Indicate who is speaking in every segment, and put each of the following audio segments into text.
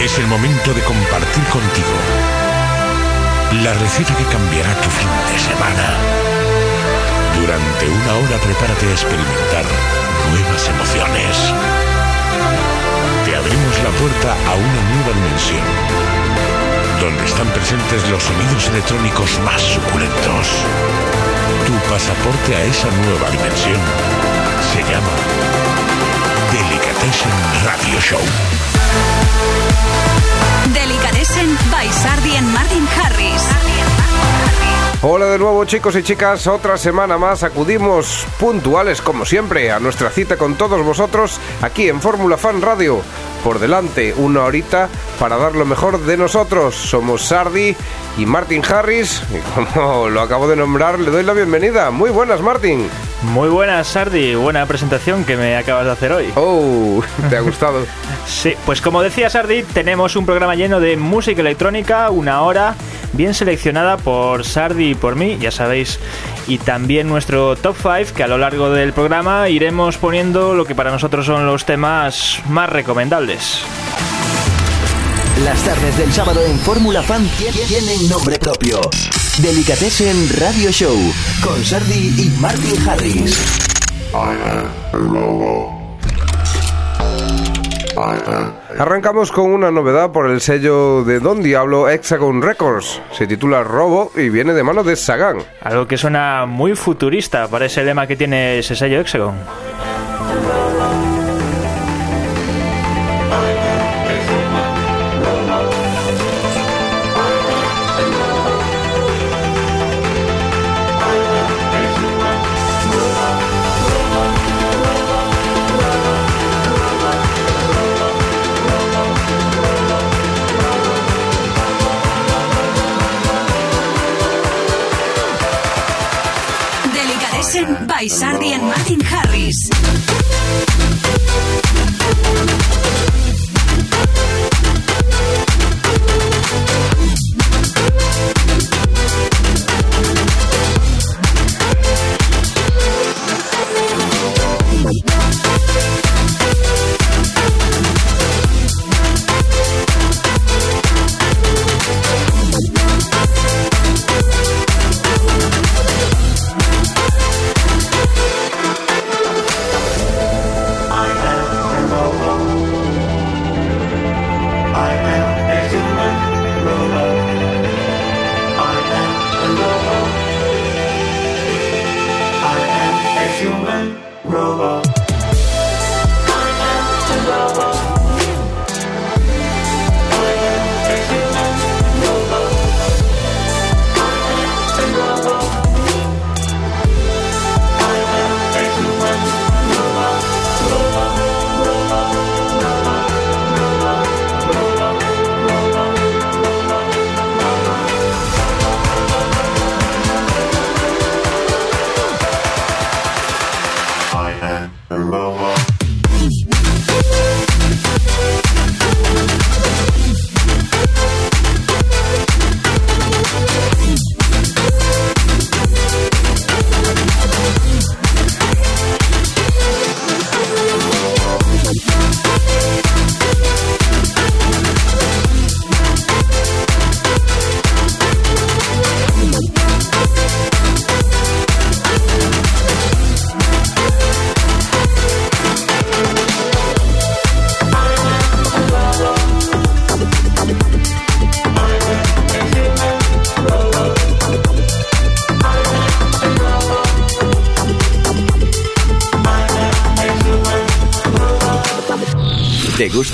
Speaker 1: Es el momento de compartir contigo la receta que cambiará tu fin de semana. Durante una hora prepárate a experimentar nuevas emociones. Te abrimos la puerta a una nueva dimensión, donde están presentes los sonidos electrónicos más suculentos. Tu pasaporte a esa nueva dimensión se llama Delicatessen Radio Show.
Speaker 2: Delicatessen by Martin Harris.
Speaker 3: Hola de nuevo chicos y chicas, otra semana más acudimos puntuales como siempre a nuestra cita con todos vosotros aquí en Fórmula Fan Radio. Por delante una horita para dar lo mejor de nosotros. Somos Sardi y Martin Harris y como lo acabo de nombrar le doy la bienvenida. Muy buenas Martin.
Speaker 4: Muy buenas Sardi, buena presentación que me acabas de hacer hoy.
Speaker 3: Oh, ¿te ha gustado?
Speaker 4: sí, pues como decía Sardi, tenemos un programa lleno de música electrónica, una hora bien seleccionada por Sardi y por mí, ya sabéis, y también nuestro top 5 que a lo largo del programa iremos poniendo lo que para nosotros son los temas más recomendables.
Speaker 5: Las tardes del sábado en Fórmula Fan tienen nombre propio. Delicatessen Radio Show con Sardi y Martin Harris.
Speaker 3: Arrancamos con una novedad por el sello de Don Diablo Hexagon Records. Se titula Robo y viene de mano de Sagan.
Speaker 4: Algo que suena muy futurista para ese lema que tiene ese sello Hexagon.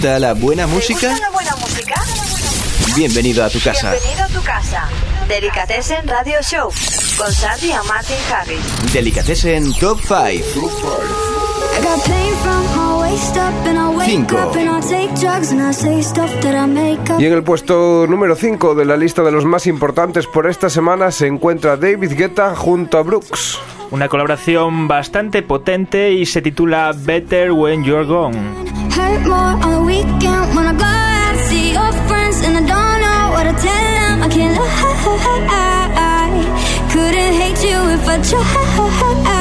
Speaker 5: Gusta la buena música?
Speaker 6: ¿Te gusta la buena música?
Speaker 5: Bienvenido a tu casa.
Speaker 6: Bienvenido a tu casa. Delicatessen Radio Show con Sandy y Martin Harris.
Speaker 5: Delicatessen Top 5.
Speaker 7: I got pain from my waist up and I wake
Speaker 5: Cinco.
Speaker 7: up and I take drugs and I say stuff that I make up.
Speaker 3: Y en el puesto número 5 de la lista de los más importantes por esta semana se encuentra David Guetta junto a Brooks.
Speaker 4: Una colaboración bastante potente y se titula Better When You're Gone.
Speaker 7: Hurt more on the weekend when I go out see your friends and I don't know what to tell them. I can't lie. Couldn't hate you if I tried.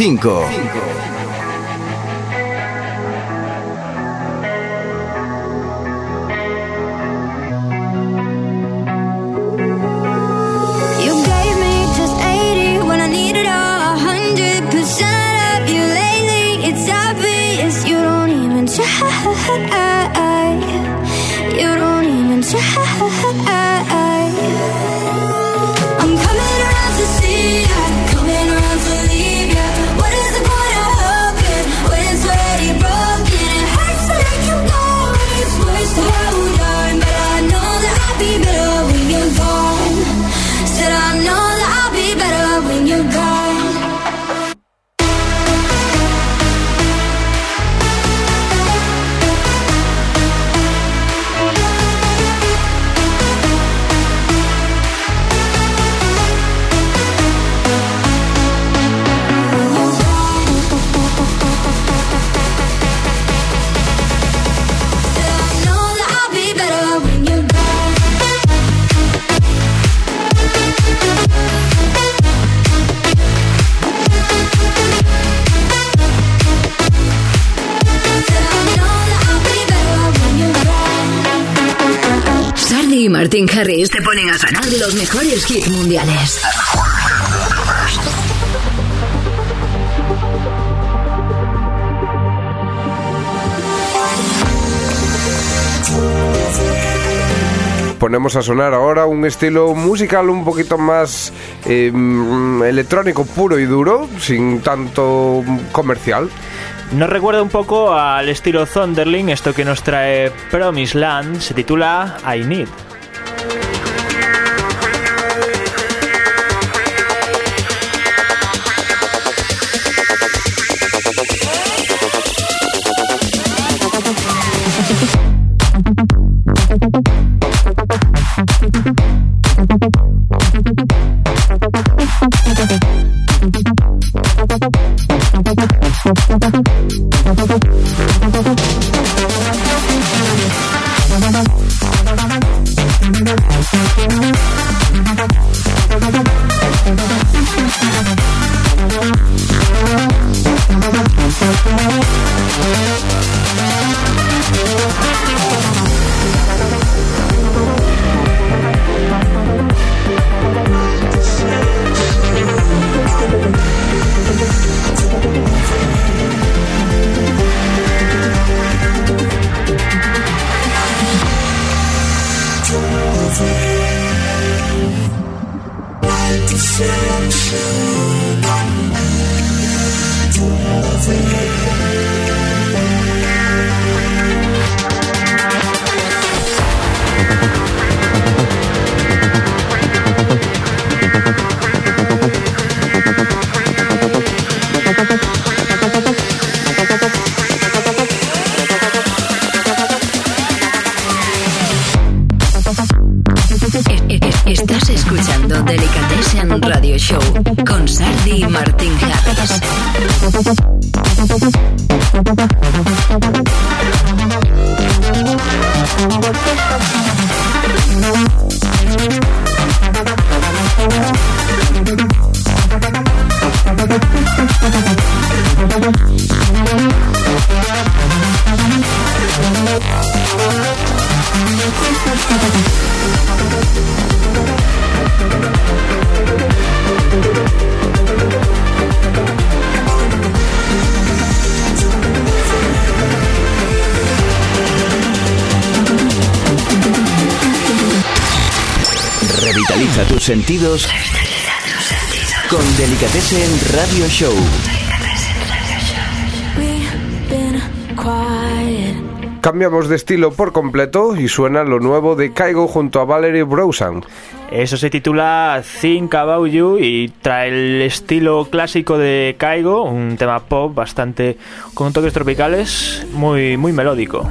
Speaker 7: 5.
Speaker 8: Martin Harris te ponen a ganar los mejores hits mundiales.
Speaker 3: ponemos a sonar ahora un estilo musical un poquito más eh, electrónico puro y duro, sin tanto comercial.
Speaker 4: Nos recuerda un poco al estilo Thunderling, esto que nos trae Promise Land, se titula I Need. Sentidos con en Radio Show.
Speaker 3: Cambiamos de estilo por completo y suena lo nuevo de Kaigo junto a Valerie Browsan.
Speaker 4: Eso se titula Think About You y trae el estilo clásico de Kaigo, un tema pop bastante con toques tropicales, muy muy melódico.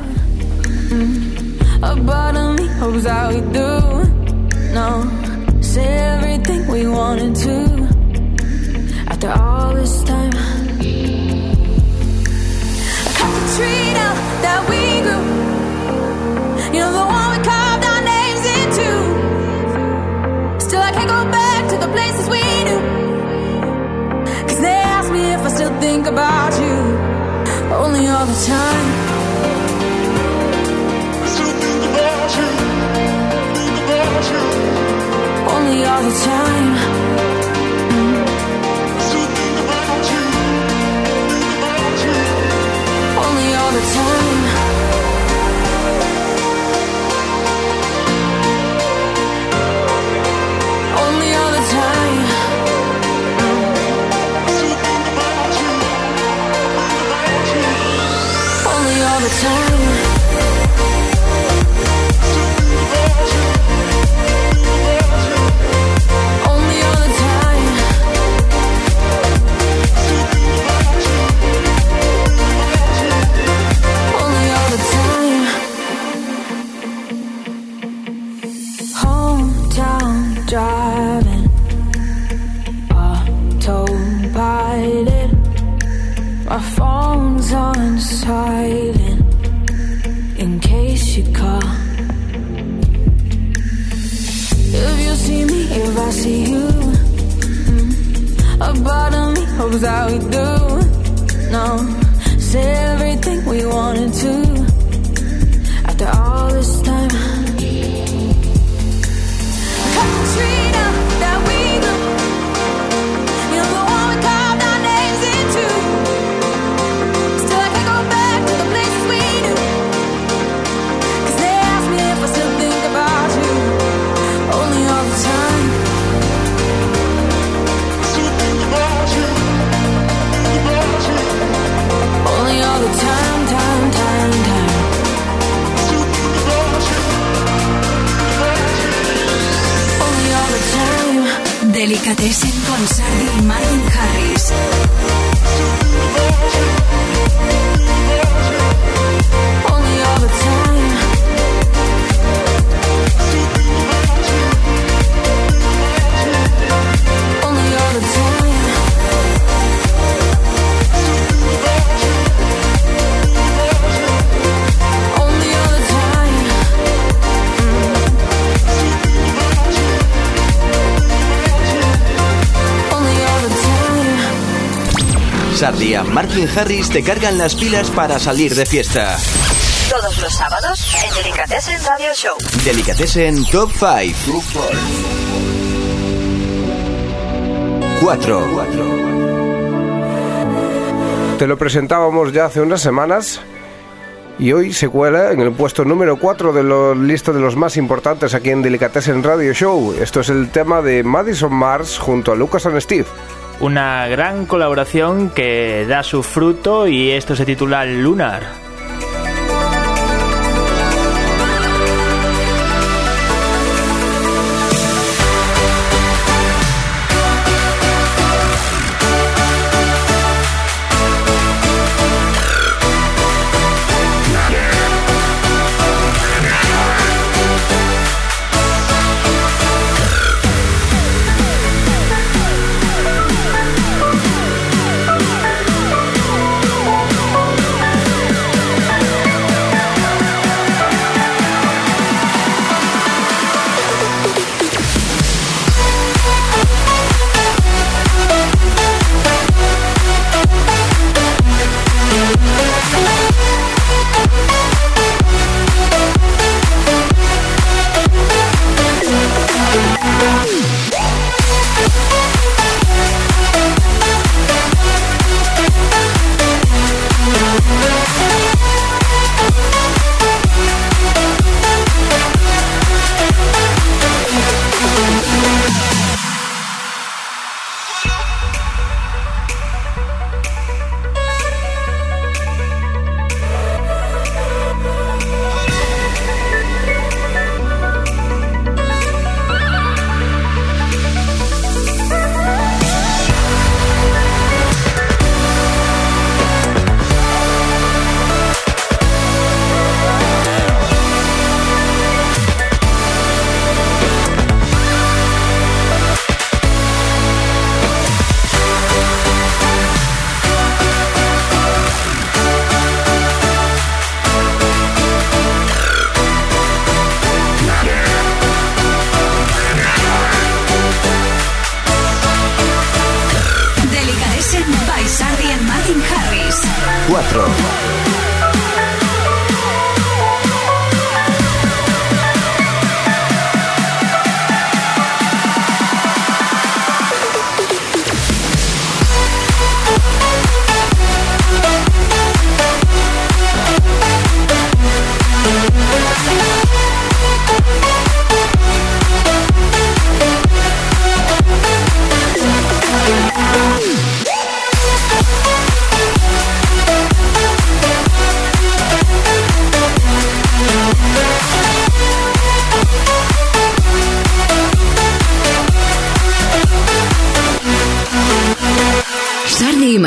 Speaker 9: Everything we wanted to after all this time. I cut the tree down that we grew. You know the one we carved our names into. Still, I can't go back to the places we knew. Cause they ask me if I still think about you only all the time. All the time.
Speaker 2: Delicatessen con Sardi y Martin Harris.
Speaker 9: Time.
Speaker 5: Sardi y Martin Harris te cargan las pilas para salir de fiesta.
Speaker 6: Todos los sábados en Delicatessen Radio Show.
Speaker 5: Delicatessen Top 5. 4.
Speaker 3: Te lo presentábamos ya hace unas semanas y hoy se cuela en el puesto número 4 de la lista de los más importantes aquí en Delicatessen Radio Show. Esto es el tema de Madison Mars junto a Lucas and Steve.
Speaker 4: Una gran colaboración que da su fruto y esto se titula Lunar.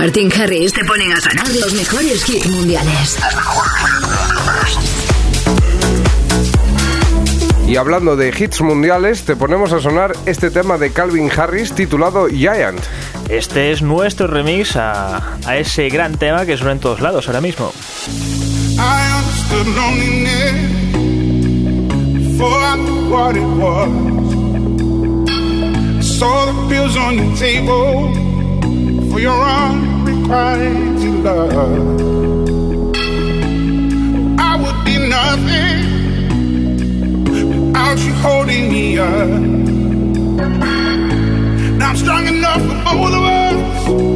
Speaker 2: Martin Harris
Speaker 8: te ponen a sonar los mejores hits mundiales.
Speaker 3: Y hablando de hits mundiales, te ponemos a sonar este tema de Calvin Harris titulado Giant.
Speaker 4: Este es nuestro remix a, a ese gran tema que suena en todos lados ahora mismo.
Speaker 10: I for your unrequited love. I would be nothing without you holding me up. Now I'm strong enough for both of us.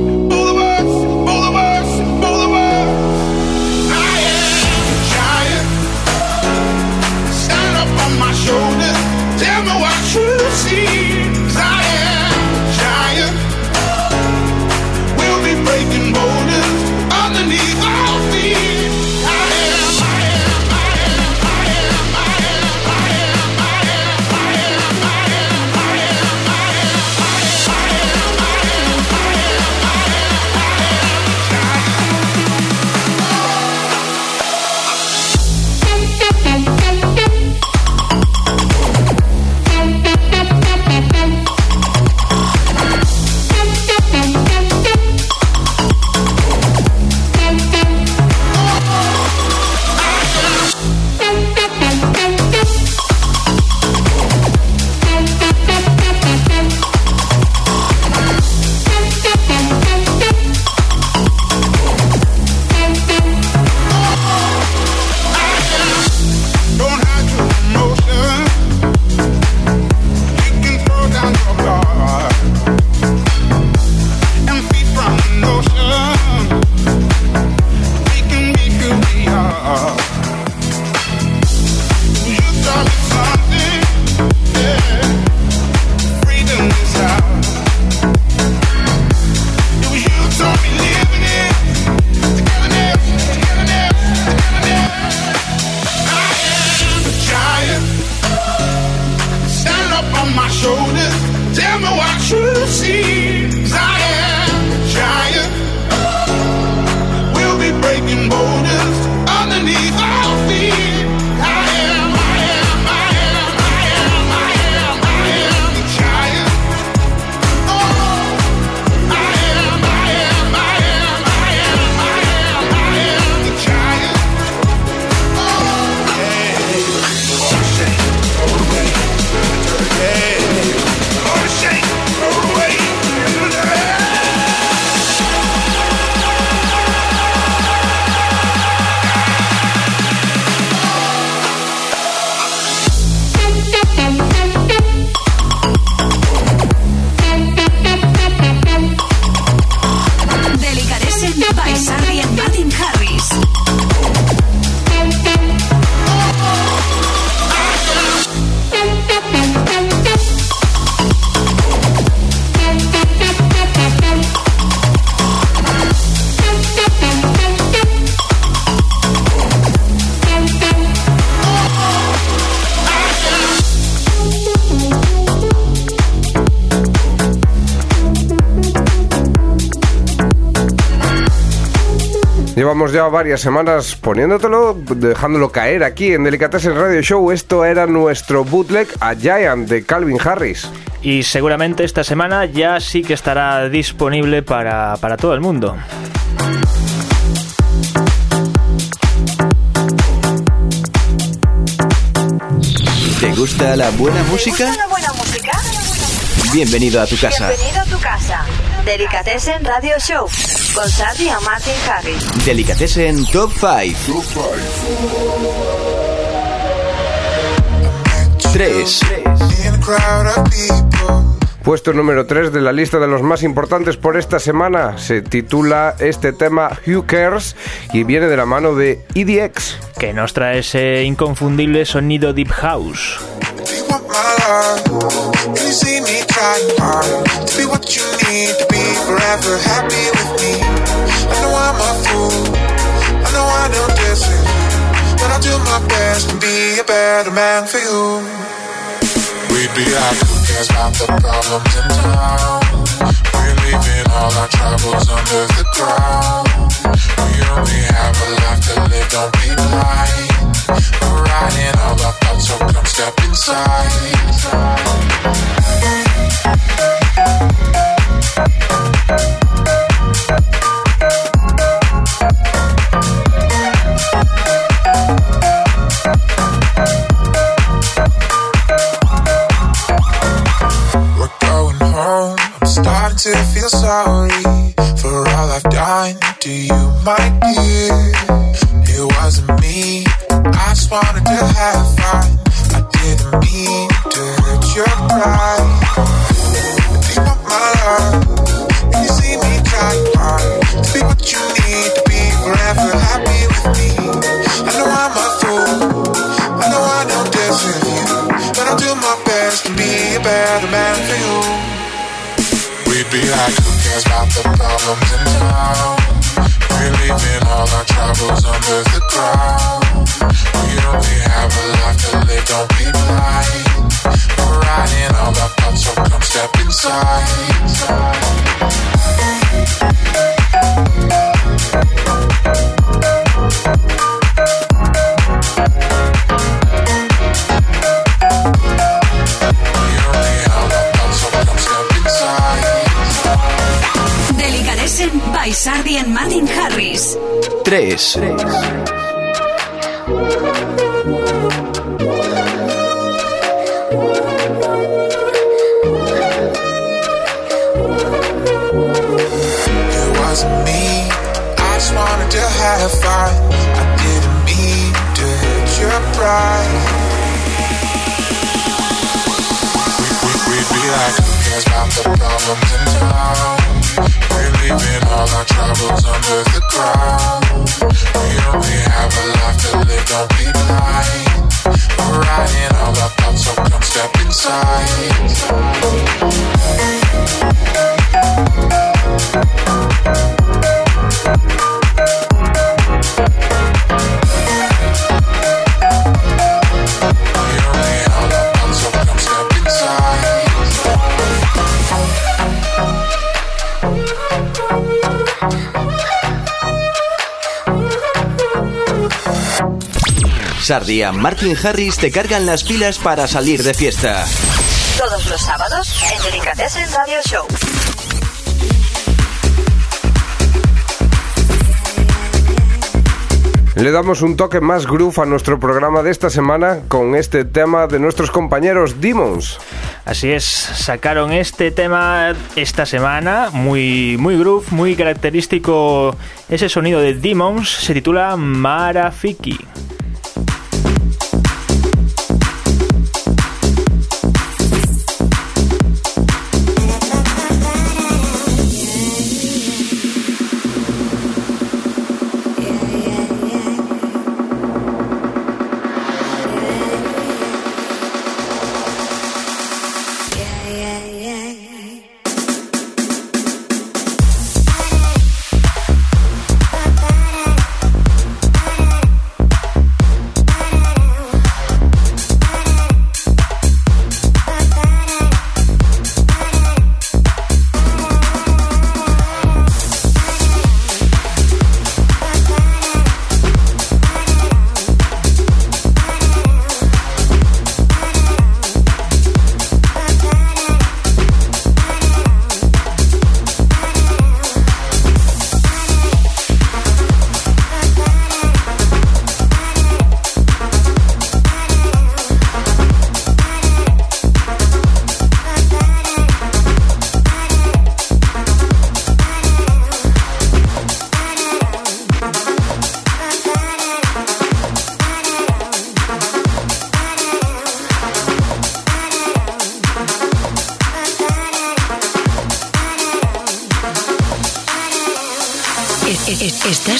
Speaker 3: Llevamos ya varias semanas poniéndotelo, dejándolo caer aquí en Delicatessen Radio Show. Esto era nuestro bootleg a Giant de Calvin Harris.
Speaker 4: Y seguramente esta semana ya sí que estará disponible para, para todo el mundo.
Speaker 5: ¿Te gusta la buena música?
Speaker 6: ¿Gusta la buena música?
Speaker 5: Bienvenido a tu casa.
Speaker 6: Bienvenido a tu casa. Delicatessen Radio Show con Sardi y Martin Harris.
Speaker 5: Delicatessen Top 5. 3.
Speaker 3: Puesto número 3 de la lista de los más importantes por esta semana. Se titula este tema Who Cares y viene de la mano de EDX.
Speaker 4: Que nos trae ese inconfundible sonido Deep House.
Speaker 10: A fool. I know I don't deserve you, but I'll do my best and be a better man for you. We'd be like, cares about the problems in town? We're leaving all our troubles under the ground. We only have a life to live, don't be blind. We're riding all our thoughts, so come step inside. We're a
Speaker 2: sorry Sardi
Speaker 5: y Martin Harris te cargan las pilas para salir de fiesta.
Speaker 6: Todos los sábados en Delicatessen Radio Show.
Speaker 3: Le damos un toque más groove a nuestro programa de esta semana con este tema de nuestros compañeros Demons.
Speaker 4: Así es, sacaron este tema esta semana, muy, muy groove, muy característico ese sonido de Demons, se titula Marafiki.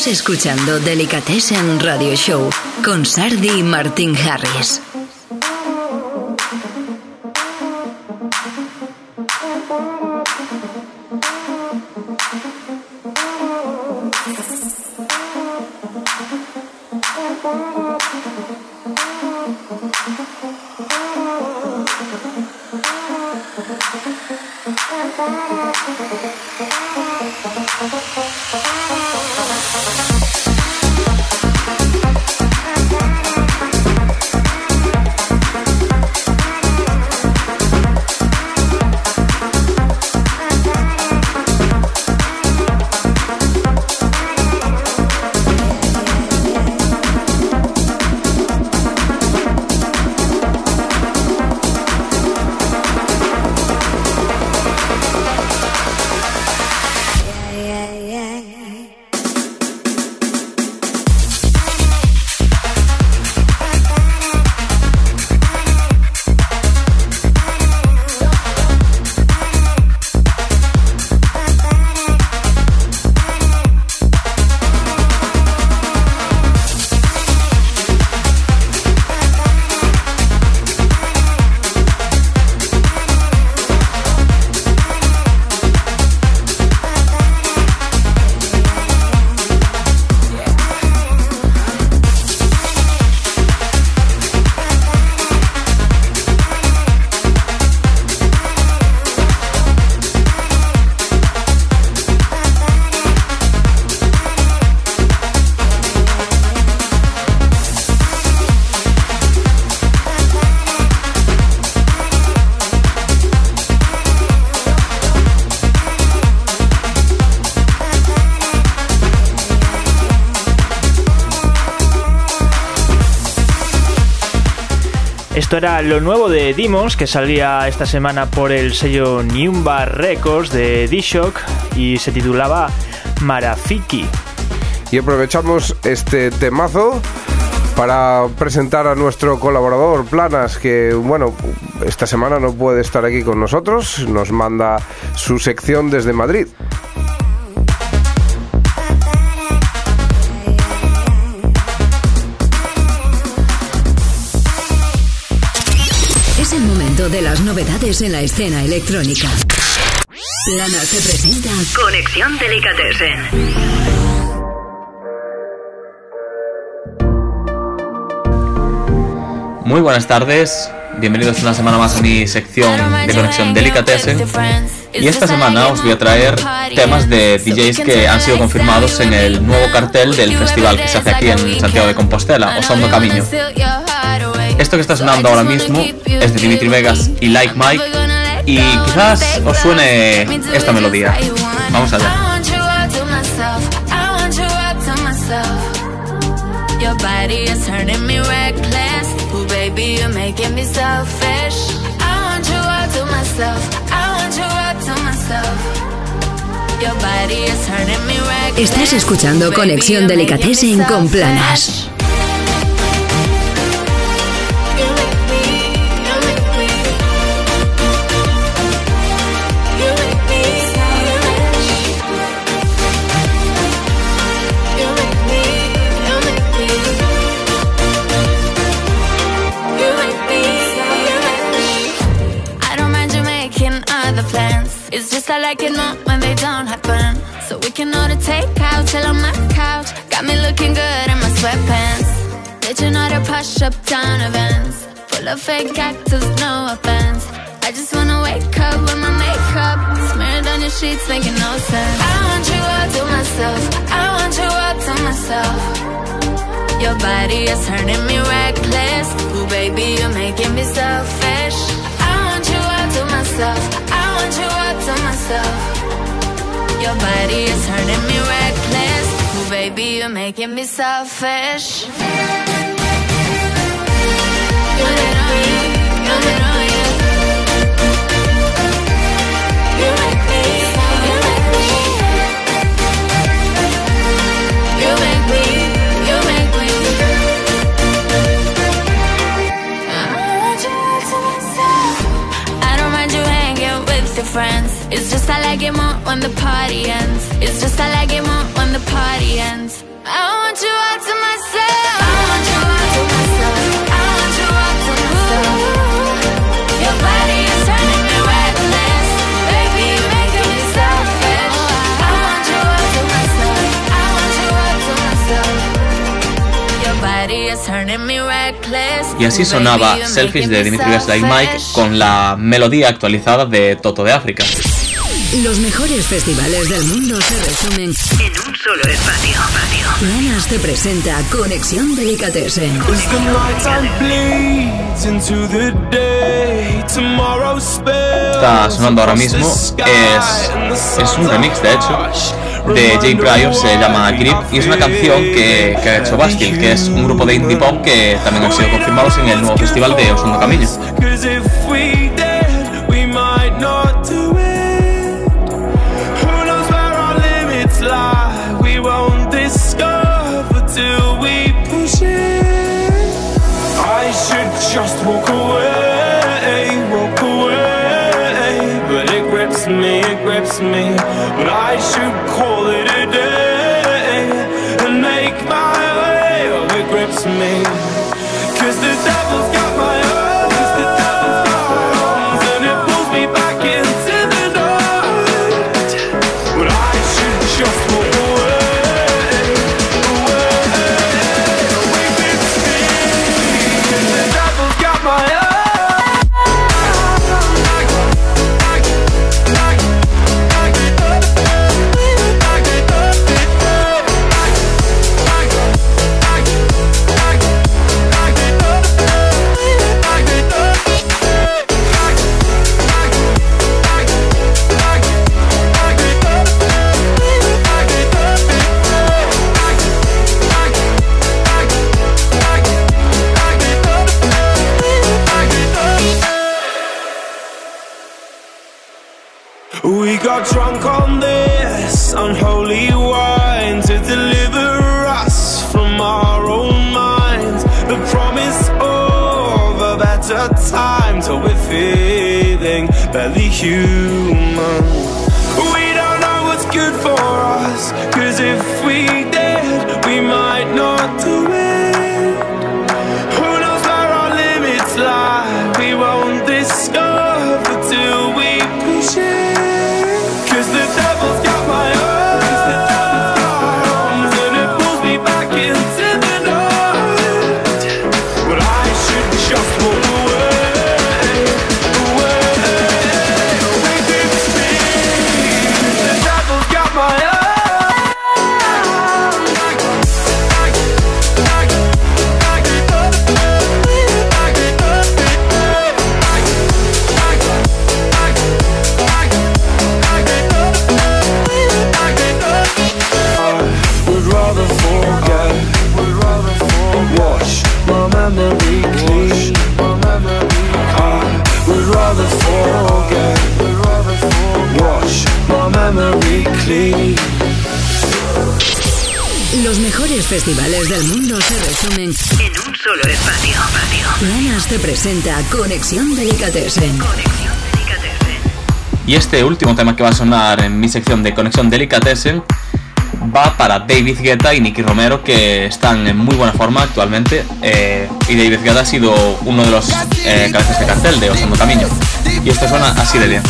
Speaker 8: Escuchando Delicatessen Radio Show con Sardi y Martin Harris.
Speaker 4: Esto era lo nuevo de Dimos, que salía esta semana por el sello Niumba Records de D-Shock y se titulaba Marafiki.
Speaker 3: Y aprovechamos este temazo para presentar a nuestro colaborador Planas, que bueno, esta semana no puede estar aquí con nosotros, nos manda su sección desde Madrid.
Speaker 8: En la escena electrónica. Plana se presenta Conexión Delicatessen.
Speaker 11: Muy buenas tardes, bienvenidos una semana más a mi sección de conexión Delicatessen. Y esta semana os voy a traer temas de DJs que han sido confirmados en el nuevo cartel del festival que se hace aquí en Santiago de Compostela, Osondo Camino. Esto que está sonando ahora mismo es de Dimitri Vegas y Like Mike. Y quizás os suene esta melodía. Vamos allá.
Speaker 9: Your body is turning me reckless. It more when they don't happen. So we can order takeout, chill on my couch. Got me looking good in my sweatpants. Did you know to push up down events? Full of fake actors, no offense. I just wanna wake up with my makeup smeared on your sheets, making no sense. I want you all to myself. I want you all to myself. Your body is turning me reckless. Ooh, baby, you're making me selfish. Myself. I want you all to myself. Your body is turning me reckless. Ooh, baby, you're making me selfish. friends. It's just I like it more when the party ends. It's just I like it more when the party ends. I want you out tonight.
Speaker 11: Y así sonaba Selfish de Dimitri Vegas Like Mike con la melodía actualizada de Toto de África.
Speaker 8: Los mejores festivales del mundo se resumen en un solo espacio. Planas te presenta Conexión Delicatessen.
Speaker 11: Está sonando ahora mismo, es, es un remix de hecho de Jay Pryor, se llama Grip y es una canción que, que ha hecho Bastille, que es un grupo de indie pop que también han sido confirmados en el nuevo festival de Osundo Camino.
Speaker 12: Drunk on this unholy wine to deliver us from our own minds. The promise of a better time till we're feeling barely human.
Speaker 8: Festivales del mundo se resumen en un solo espacio. Planas te presenta Conexión Delicatessen.
Speaker 11: Y este último tema que va a sonar en mi sección de Conexión Delicatessen va para David Guetta y Nicky Romero que están en muy buena forma actualmente eh, y David Guetta ha sido uno de los eh, cabezas de cartel de Osando Camino y esto suena así de bien.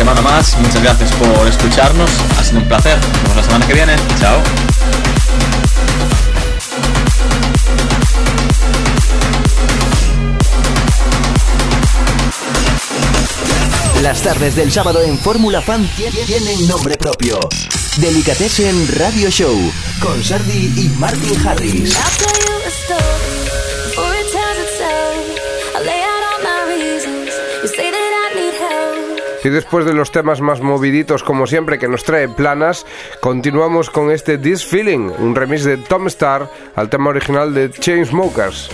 Speaker 11: semana más. Muchas gracias por escucharnos. Ha sido un placer. Nos vemos la semana que viene. Chao.
Speaker 5: Las tardes del sábado en Fórmula Fan tienen nombre propio. Delicatessen Radio Show con Sardi y Martin Harris.
Speaker 7: Y después de los temas más moviditos, como siempre, que nos trae planas, continuamos con este This Feeling, un remix de Tom Star al tema original de Chainsmokers.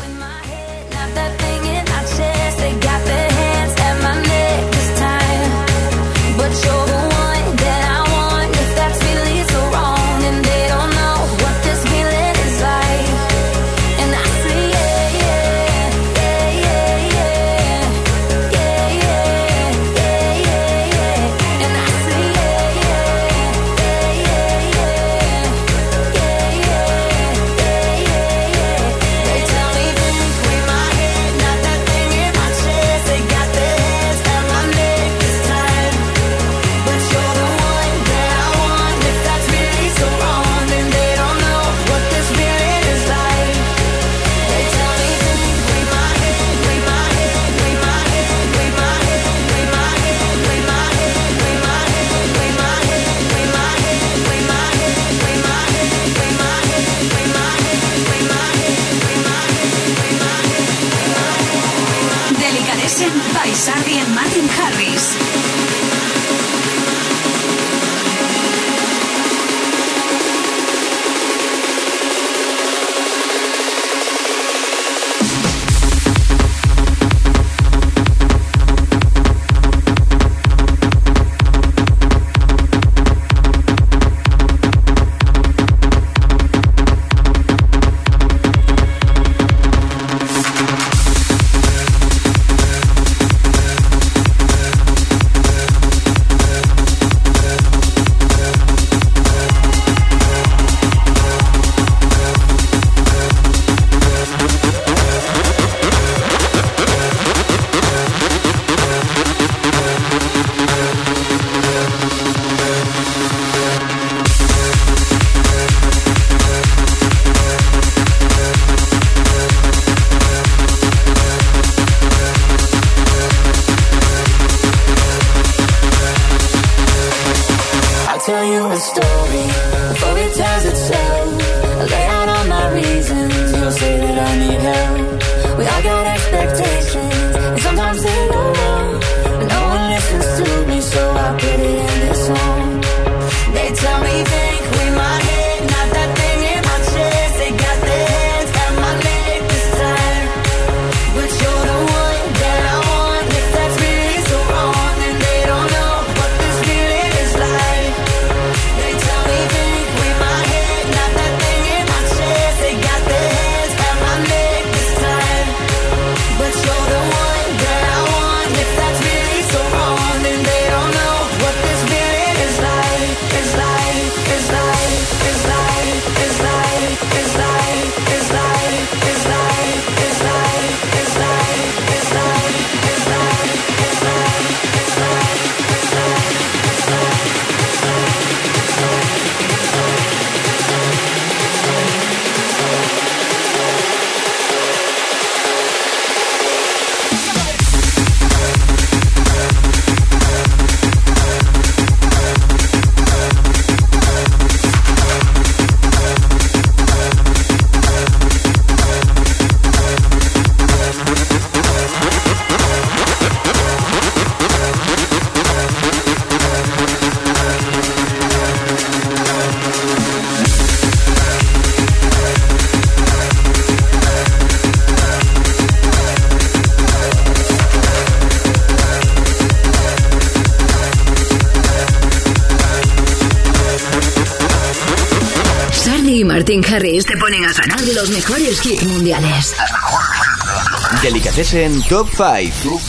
Speaker 13: es
Speaker 5: en Top 5.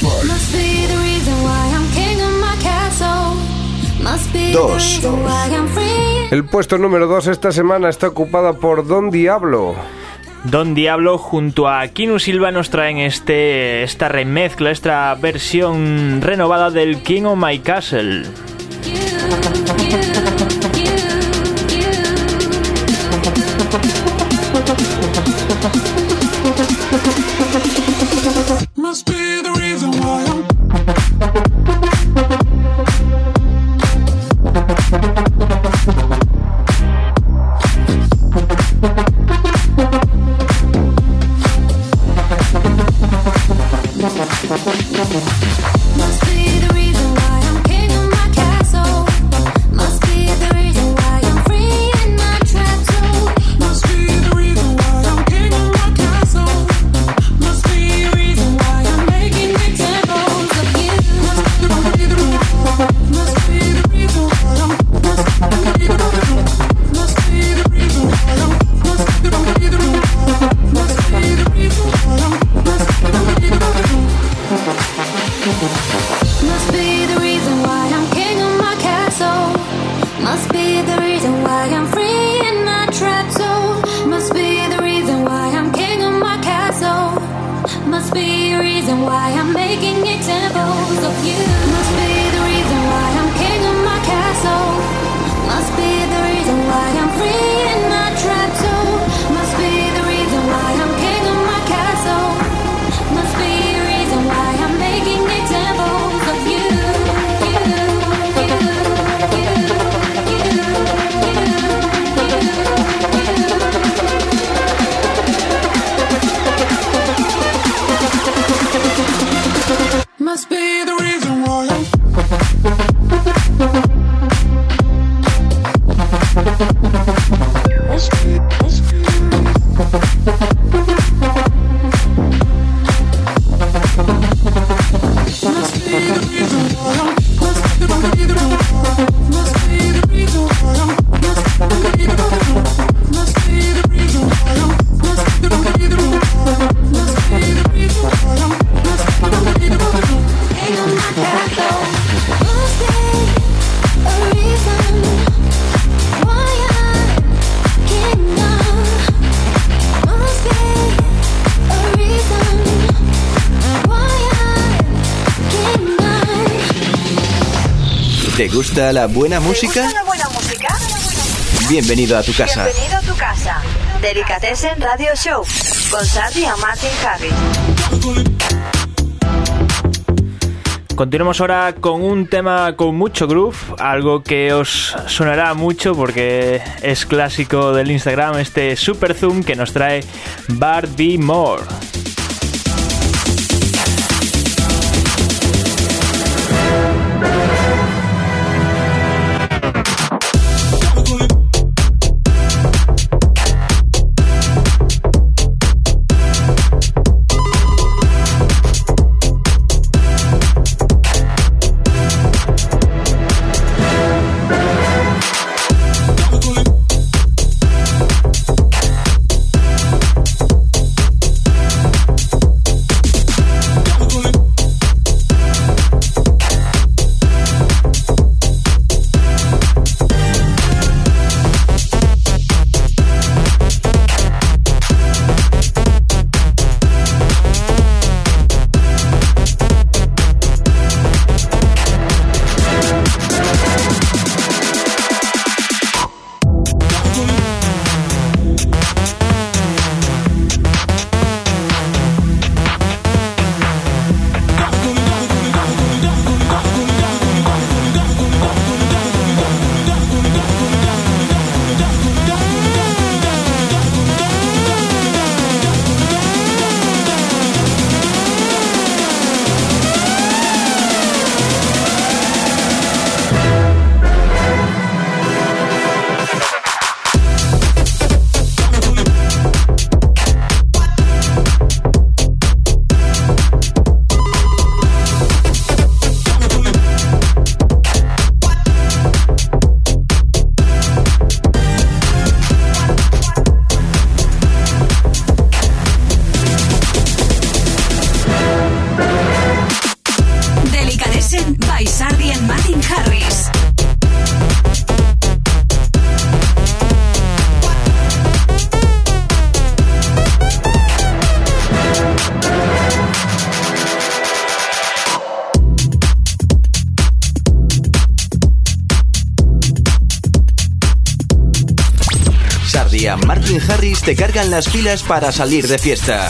Speaker 9: 2.
Speaker 7: El puesto número 2 esta semana está ocupada por Don Diablo.
Speaker 9: Don Diablo junto a Kinu Silva nos traen este, esta remezcla, esta versión renovada del King of My Castle.
Speaker 5: ¿Te gusta la buena música? Bienvenido a tu casa.
Speaker 6: Bienvenido a Radio Show con y Martin Harris.
Speaker 9: Continuamos ahora con un tema con mucho groove, algo que os sonará mucho porque es clásico del Instagram, este Super Zoom que nos trae Barbie Moore.
Speaker 5: Te cargan las pilas para salir de fiesta.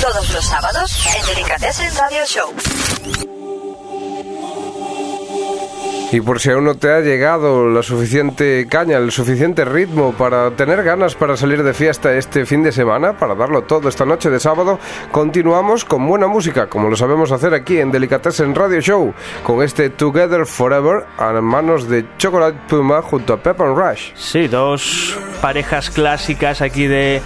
Speaker 6: Todos los sábados en Delicatessen Radio Show.
Speaker 3: Y por si aún no te ha llegado la suficiente caña, el suficiente ritmo para tener ganas para salir de fiesta este fin de semana, para darlo todo esta noche de sábado, continuamos con buena música, como lo sabemos hacer aquí en Delicatessen Radio Show, con este Together Forever a manos de Chocolate Puma junto a Pepper Rush.
Speaker 4: Sí, dos parejas clásicas aquí de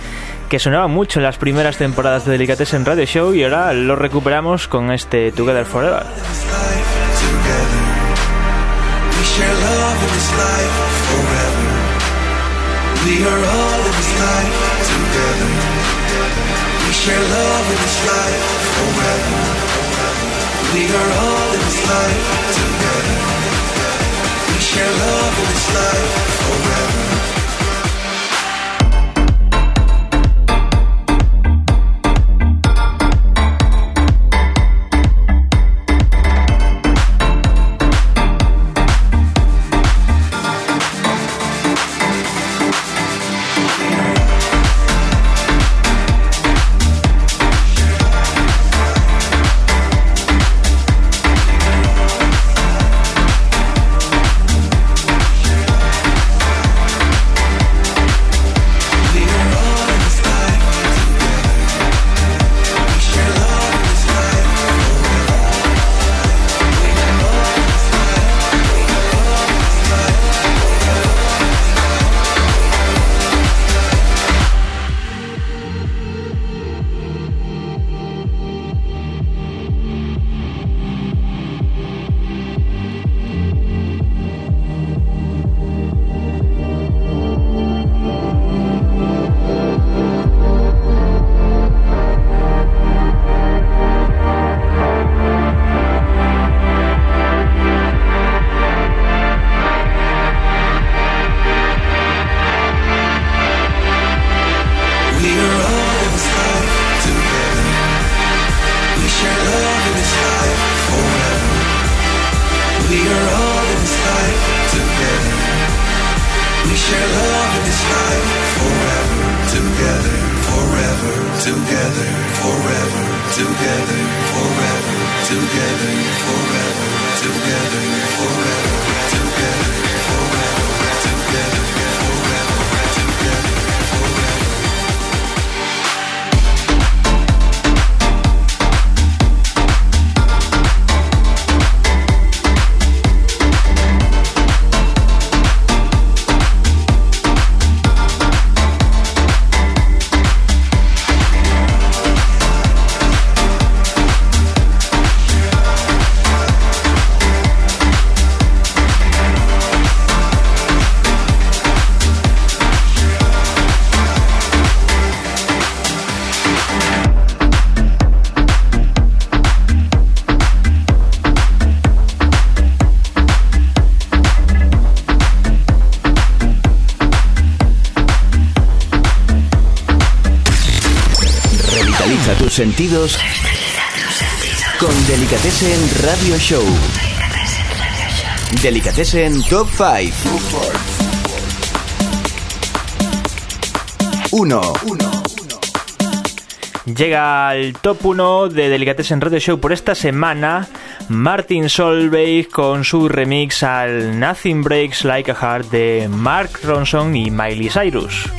Speaker 4: que sonaban mucho en las primeras temporadas de Delicatessen Radio Show y ahora lo recuperamos con este Together Forever.
Speaker 12: Share love in this life forever. We are all in this life together. We share love in this life forever. We are all in this life together. We share love in this life together, forever, together, forever,
Speaker 5: sentidos con Delicatessen Radio Show. Delicatessen Top 5. 1.
Speaker 4: Llega al top 1 de Delicatessen Radio Show por esta semana Martin Solveig con su remix al Nothing Breaks Like a Heart de Mark Ronson y Miley Cyrus.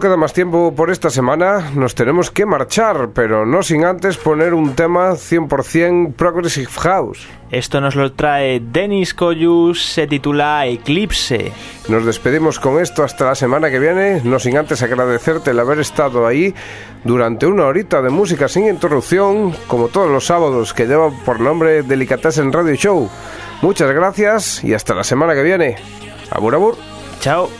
Speaker 3: queda más tiempo por esta semana, nos tenemos que marchar, pero no sin antes poner un tema 100% Progressive House.
Speaker 4: Esto nos lo trae Denis Coyus, se titula Eclipse.
Speaker 3: Nos despedimos con esto hasta la semana que viene, no sin antes agradecerte el haber estado ahí durante una horita de música sin interrupción, como todos los sábados que lleva por nombre Delicatessen Radio Show. Muchas gracias y hasta la semana que viene. Abur abur.
Speaker 4: Chao.